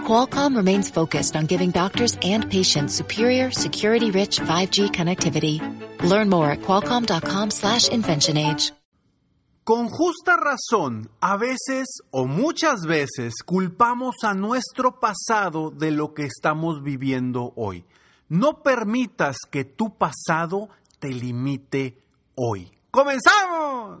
Qualcomm remains focused on giving doctors and patients superior, security-rich 5G connectivity. Learn more at qualcomm.com slash inventionage. Con justa razón, a veces o muchas veces culpamos a nuestro pasado de lo que estamos viviendo hoy. No permitas que tu pasado te limite hoy. ¡Comenzamos!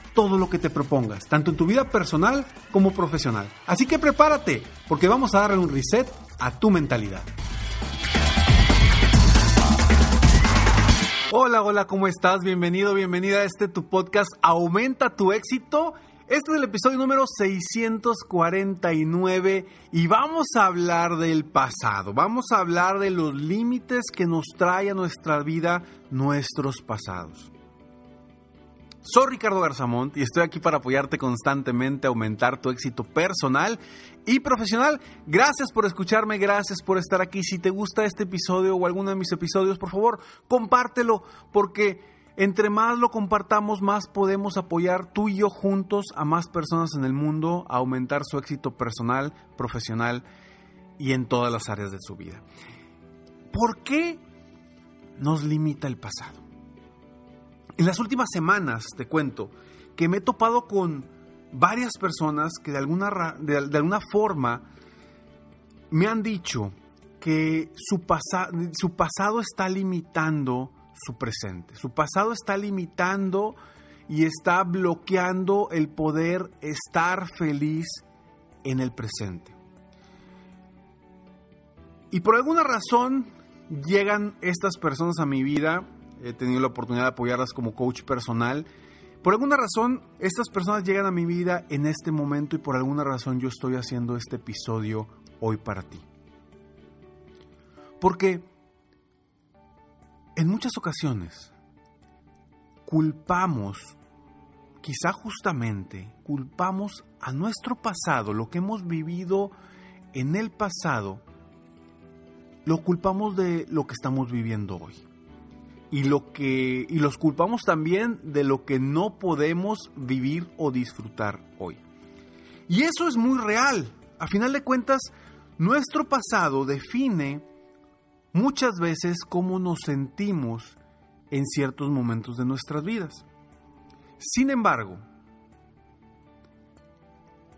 todo lo que te propongas, tanto en tu vida personal como profesional. Así que prepárate, porque vamos a darle un reset a tu mentalidad. Hola, hola, ¿cómo estás? Bienvenido, bienvenida a este tu podcast Aumenta tu éxito. Este es el episodio número 649 y vamos a hablar del pasado, vamos a hablar de los límites que nos trae a nuestra vida nuestros pasados. Soy Ricardo Garzamont y estoy aquí para apoyarte constantemente a aumentar tu éxito personal y profesional. Gracias por escucharme, gracias por estar aquí. Si te gusta este episodio o alguno de mis episodios, por favor, compártelo porque entre más lo compartamos, más podemos apoyar tú y yo juntos a más personas en el mundo a aumentar su éxito personal, profesional y en todas las áreas de su vida. ¿Por qué nos limita el pasado? En las últimas semanas, te cuento, que me he topado con varias personas que de alguna, de, alguna forma me han dicho que su, su pasado está limitando su presente. Su pasado está limitando y está bloqueando el poder estar feliz en el presente. Y por alguna razón llegan estas personas a mi vida he tenido la oportunidad de apoyarlas como coach personal. Por alguna razón, estas personas llegan a mi vida en este momento y por alguna razón yo estoy haciendo este episodio hoy para ti. Porque en muchas ocasiones culpamos, quizá justamente, culpamos a nuestro pasado, lo que hemos vivido en el pasado, lo culpamos de lo que estamos viviendo hoy y lo que y los culpamos también de lo que no podemos vivir o disfrutar hoy. Y eso es muy real. A final de cuentas, nuestro pasado define muchas veces cómo nos sentimos en ciertos momentos de nuestras vidas. Sin embargo,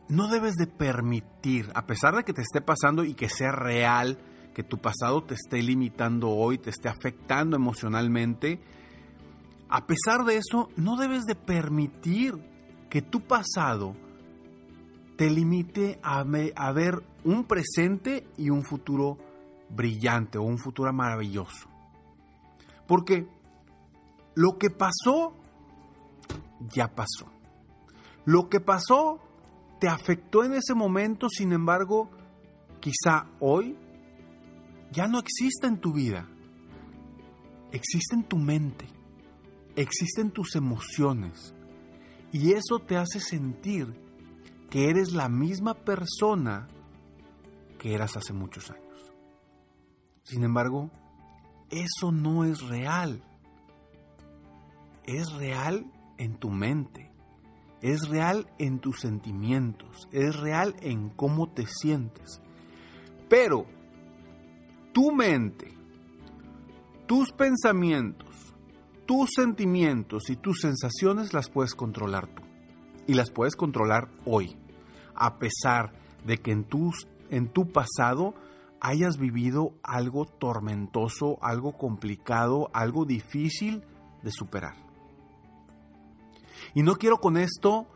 no debes de permitir, a pesar de que te esté pasando y que sea real, que tu pasado te esté limitando hoy, te esté afectando emocionalmente, a pesar de eso, no debes de permitir que tu pasado te limite a, ver un presente y un futuro brillante o un futuro maravilloso. Porque lo que pasó, ya pasó. Lo que pasó te afectó en ese momento, sin embargo, quizá hoy ya no existe en tu vida. Existe en tu mente. Existen tus emociones. Y eso te hace sentir que eres la misma persona que eras hace muchos años. Sin embargo, eso no es real. Es real en tu mente. Es real en tus sentimientos. Es real en cómo te sientes. Pero tu mente, tus pensamientos, tus sentimientos y tus sensaciones las puedes controlar tú. Y las puedes controlar hoy, a pesar de que en, tus, en tu pasado hayas vivido algo tormentoso, algo complicado, algo difícil de superar. Y no quiero con esto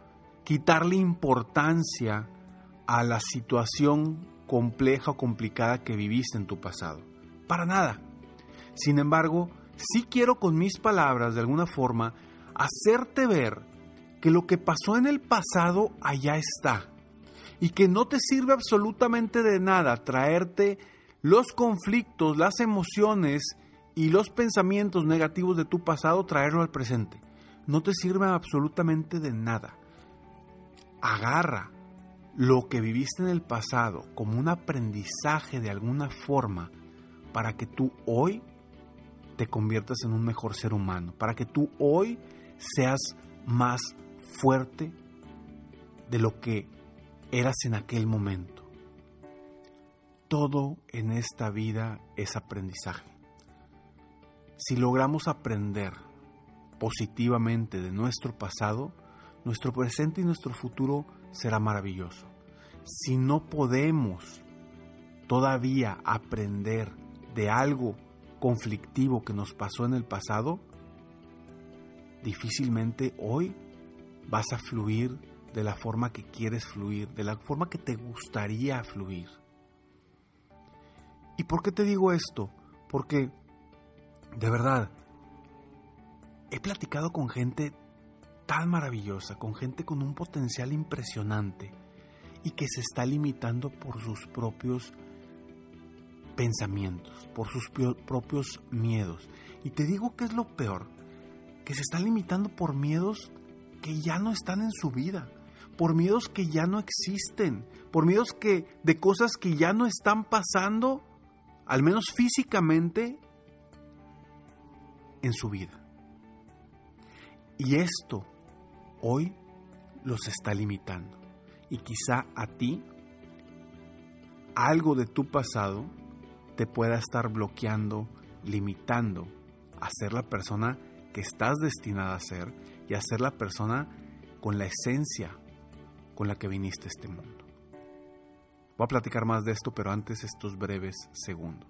quitarle importancia a la situación compleja o complicada que viviste en tu pasado. Para nada. Sin embargo, sí quiero con mis palabras, de alguna forma, hacerte ver que lo que pasó en el pasado allá está y que no te sirve absolutamente de nada traerte los conflictos, las emociones y los pensamientos negativos de tu pasado, traerlo al presente. No te sirve absolutamente de nada. Agarra lo que viviste en el pasado como un aprendizaje de alguna forma para que tú hoy te conviertas en un mejor ser humano, para que tú hoy seas más fuerte de lo que eras en aquel momento. Todo en esta vida es aprendizaje. Si logramos aprender positivamente de nuestro pasado, nuestro presente y nuestro futuro será maravilloso. Si no podemos todavía aprender de algo conflictivo que nos pasó en el pasado, difícilmente hoy vas a fluir de la forma que quieres fluir, de la forma que te gustaría fluir. ¿Y por qué te digo esto? Porque, de verdad, he platicado con gente tan maravillosa, con gente con un potencial impresionante y que se está limitando por sus propios pensamientos, por sus propios miedos. Y te digo que es lo peor, que se están limitando por miedos que ya no están en su vida, por miedos que ya no existen, por miedos que de cosas que ya no están pasando, al menos físicamente en su vida. Y esto hoy los está limitando. Y quizá a ti algo de tu pasado te pueda estar bloqueando, limitando a ser la persona que estás destinada a ser y a ser la persona con la esencia con la que viniste a este mundo. Voy a platicar más de esto, pero antes estos breves segundos.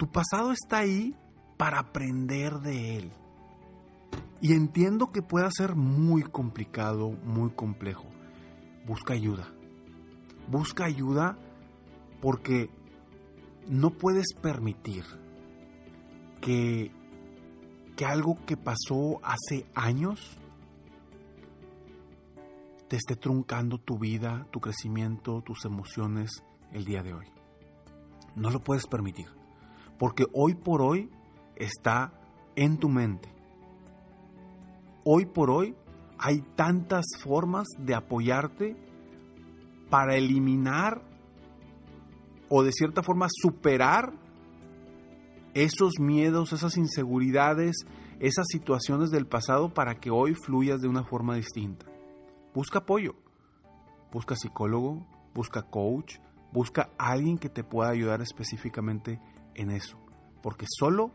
Tu pasado está ahí para aprender de él. Y entiendo que pueda ser muy complicado, muy complejo. Busca ayuda. Busca ayuda porque no puedes permitir que que algo que pasó hace años te esté truncando tu vida, tu crecimiento, tus emociones el día de hoy. No lo puedes permitir, porque hoy por hoy está en tu mente. Hoy por hoy hay tantas formas de apoyarte para eliminar o de cierta forma superar esos miedos, esas inseguridades, esas situaciones del pasado para que hoy fluyas de una forma distinta. Busca apoyo, busca psicólogo, busca coach, busca alguien que te pueda ayudar específicamente en eso. Porque solo,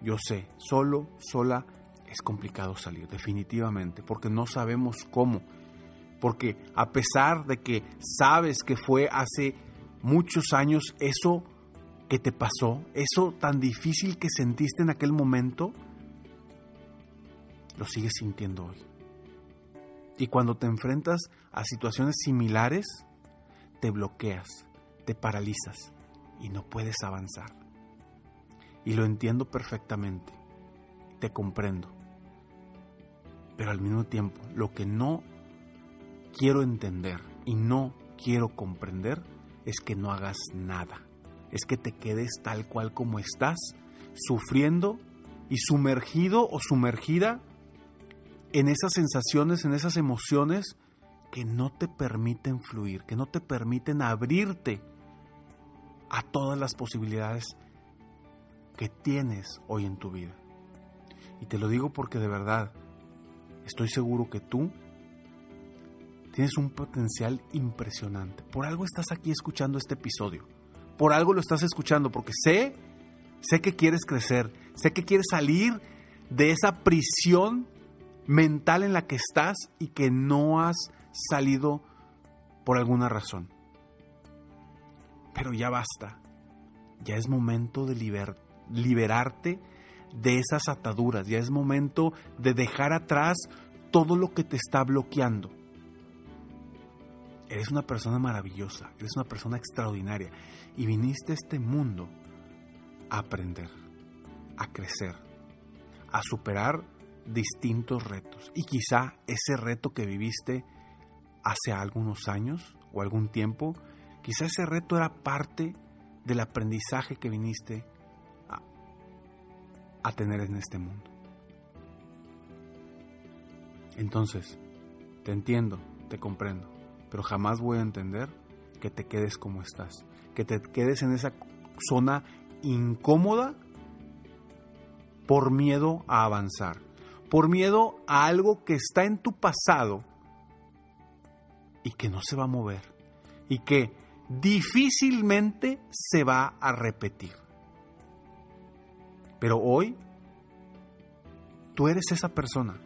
yo sé, solo, sola, es complicado salir, definitivamente, porque no sabemos cómo. Porque a pesar de que sabes que fue hace muchos años, eso que te pasó, eso tan difícil que sentiste en aquel momento, lo sigues sintiendo hoy. Y cuando te enfrentas a situaciones similares, te bloqueas, te paralizas y no puedes avanzar. Y lo entiendo perfectamente, te comprendo. Pero al mismo tiempo, lo que no quiero entender y no quiero comprender es que no hagas nada. Es que te quedes tal cual como estás, sufriendo y sumergido o sumergida en esas sensaciones, en esas emociones que no te permiten fluir, que no te permiten abrirte a todas las posibilidades que tienes hoy en tu vida. Y te lo digo porque de verdad estoy seguro que tú tienes un potencial impresionante. Por algo estás aquí escuchando este episodio. Por algo lo estás escuchando porque sé, sé que quieres crecer, sé que quieres salir de esa prisión mental en la que estás y que no has salido por alguna razón. Pero ya basta. Ya es momento de liberarte de esas ataduras. Ya es momento de dejar atrás todo lo que te está bloqueando. Eres una persona maravillosa, eres una persona extraordinaria y viniste a este mundo a aprender, a crecer, a superar distintos retos. Y quizá ese reto que viviste hace algunos años o algún tiempo, quizá ese reto era parte del aprendizaje que viniste a tener en este mundo. Entonces, te entiendo, te comprendo, pero jamás voy a entender que te quedes como estás, que te quedes en esa zona incómoda por miedo a avanzar, por miedo a algo que está en tu pasado y que no se va a mover y que difícilmente se va a repetir. Pero hoy tú eres esa persona.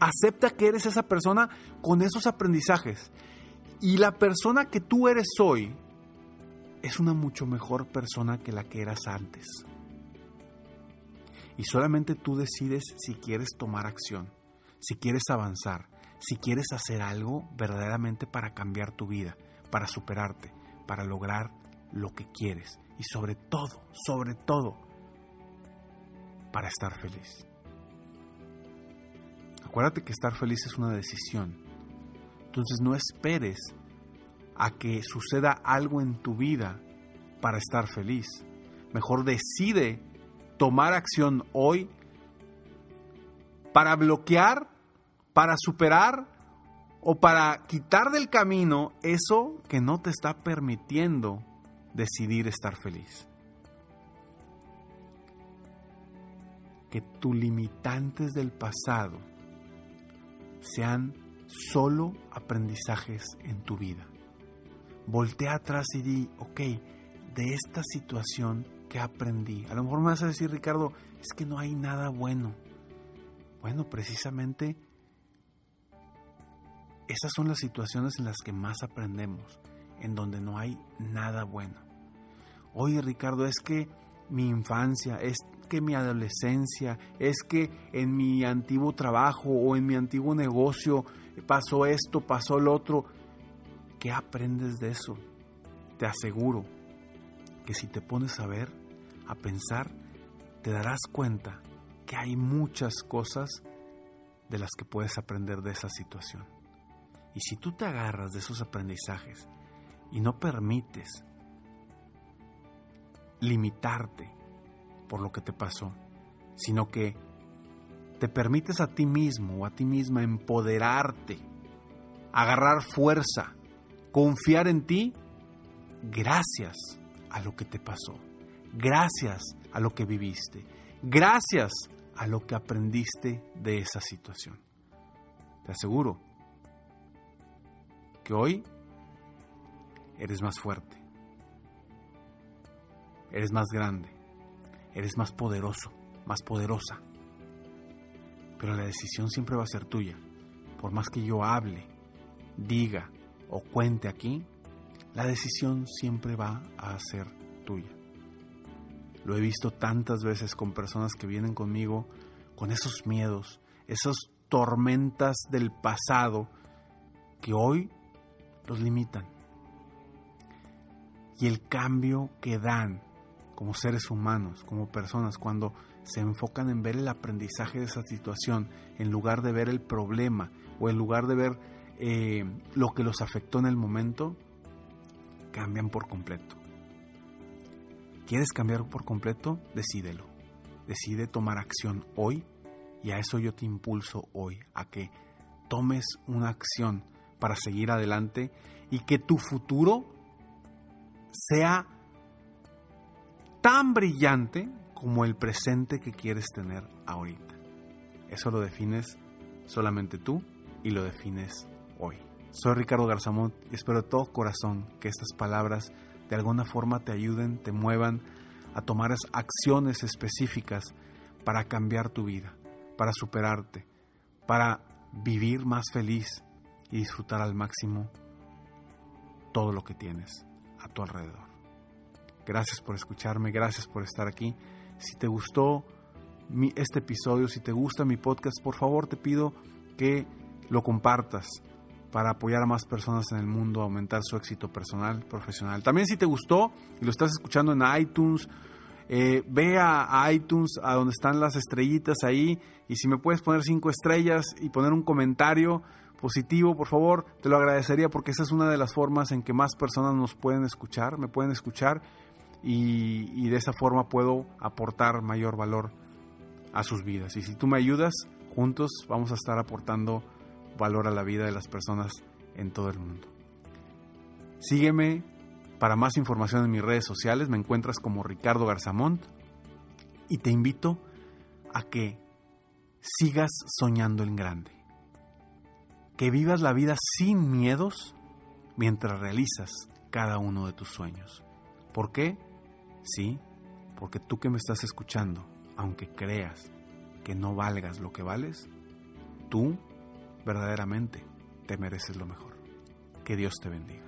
Acepta que eres esa persona con esos aprendizajes. Y la persona que tú eres hoy es una mucho mejor persona que la que eras antes. Y solamente tú decides si quieres tomar acción, si quieres avanzar, si quieres hacer algo verdaderamente para cambiar tu vida, para superarte, para lograr lo que quieres y sobre todo, sobre todo, para estar feliz. Acuérdate que estar feliz es una decisión. Entonces no esperes a que suceda algo en tu vida para estar feliz. Mejor decide tomar acción hoy para bloquear, para superar o para quitar del camino eso que no te está permitiendo decidir estar feliz. Que tus limitantes del pasado sean solo aprendizajes en tu vida. Voltea atrás y di, ok, de esta situación que aprendí. A lo mejor me vas a decir, Ricardo, es que no hay nada bueno. Bueno, precisamente esas son las situaciones en las que más aprendemos, en donde no hay nada bueno. Oye, Ricardo, es que mi infancia, es que mi adolescencia, es que en mi antiguo trabajo o en mi antiguo negocio pasó esto, pasó lo otro. ¿Qué aprendes de eso? Te aseguro que si te pones a ver, a pensar, te darás cuenta que hay muchas cosas de las que puedes aprender de esa situación. Y si tú te agarras de esos aprendizajes y no permites limitarte por lo que te pasó, sino que te permites a ti mismo o a ti misma empoderarte, agarrar fuerza, confiar en ti, gracias a lo que te pasó, gracias a lo que viviste, gracias a lo que aprendiste de esa situación. Te aseguro que hoy eres más fuerte, eres más grande, eres más poderoso, más poderosa. Pero la decisión siempre va a ser tuya. Por más que yo hable, diga o cuente aquí, la decisión siempre va a ser tuya. Lo he visto tantas veces con personas que vienen conmigo con esos miedos, esas tormentas del pasado que hoy los limitan. y el cambio que dan como seres humanos, como personas, cuando se enfocan en ver el aprendizaje de esa situación, en lugar de ver el problema o en lugar de ver eh, lo que los afectó en el momento, cambian por completo. ¿Quieres cambiar por completo? Decídelo. Decide tomar acción hoy y a eso yo te impulso hoy, a que tomes una acción para seguir adelante y que tu futuro sea tan brillante como el presente que quieres tener ahorita. Eso lo defines solamente tú y lo defines hoy. Soy Ricardo Garzamont y espero de todo corazón que estas palabras de alguna forma te ayuden, te muevan a tomar acciones específicas para cambiar tu vida, para superarte, para vivir más feliz y disfrutar al máximo todo lo que tienes a tu alrededor. Gracias por escucharme, gracias por estar aquí. Si te gustó este episodio, si te gusta mi podcast, por favor te pido que lo compartas para apoyar a más personas en el mundo, aumentar su éxito personal, profesional. También si te gustó y lo estás escuchando en iTunes, eh, ve a, iTunes, a donde están las estrellitas ahí, y si me puedes poner cinco estrellas y poner un comentario positivo, por favor, te lo agradecería porque esa es una de las formas en que más personas nos pueden escuchar, me pueden escuchar y, de esa forma puedo aportar mayor valor a sus vidas. Y si tú me ayudas, juntos vamos a estar aportando valor a la vida de las personas en todo el mundo. Sígueme para más información en mis redes sociales, me encuentras como Ricardo Garzamont y te invito a que sigas soñando en grande, que vivas la vida sin miedos mientras realizas cada uno de tus sueños. ¿Por qué? Sí, porque tú que me estás escuchando, aunque creas que no valgas lo que vales, tú verdaderamente te mereces lo mejor. Que Dios te bendiga.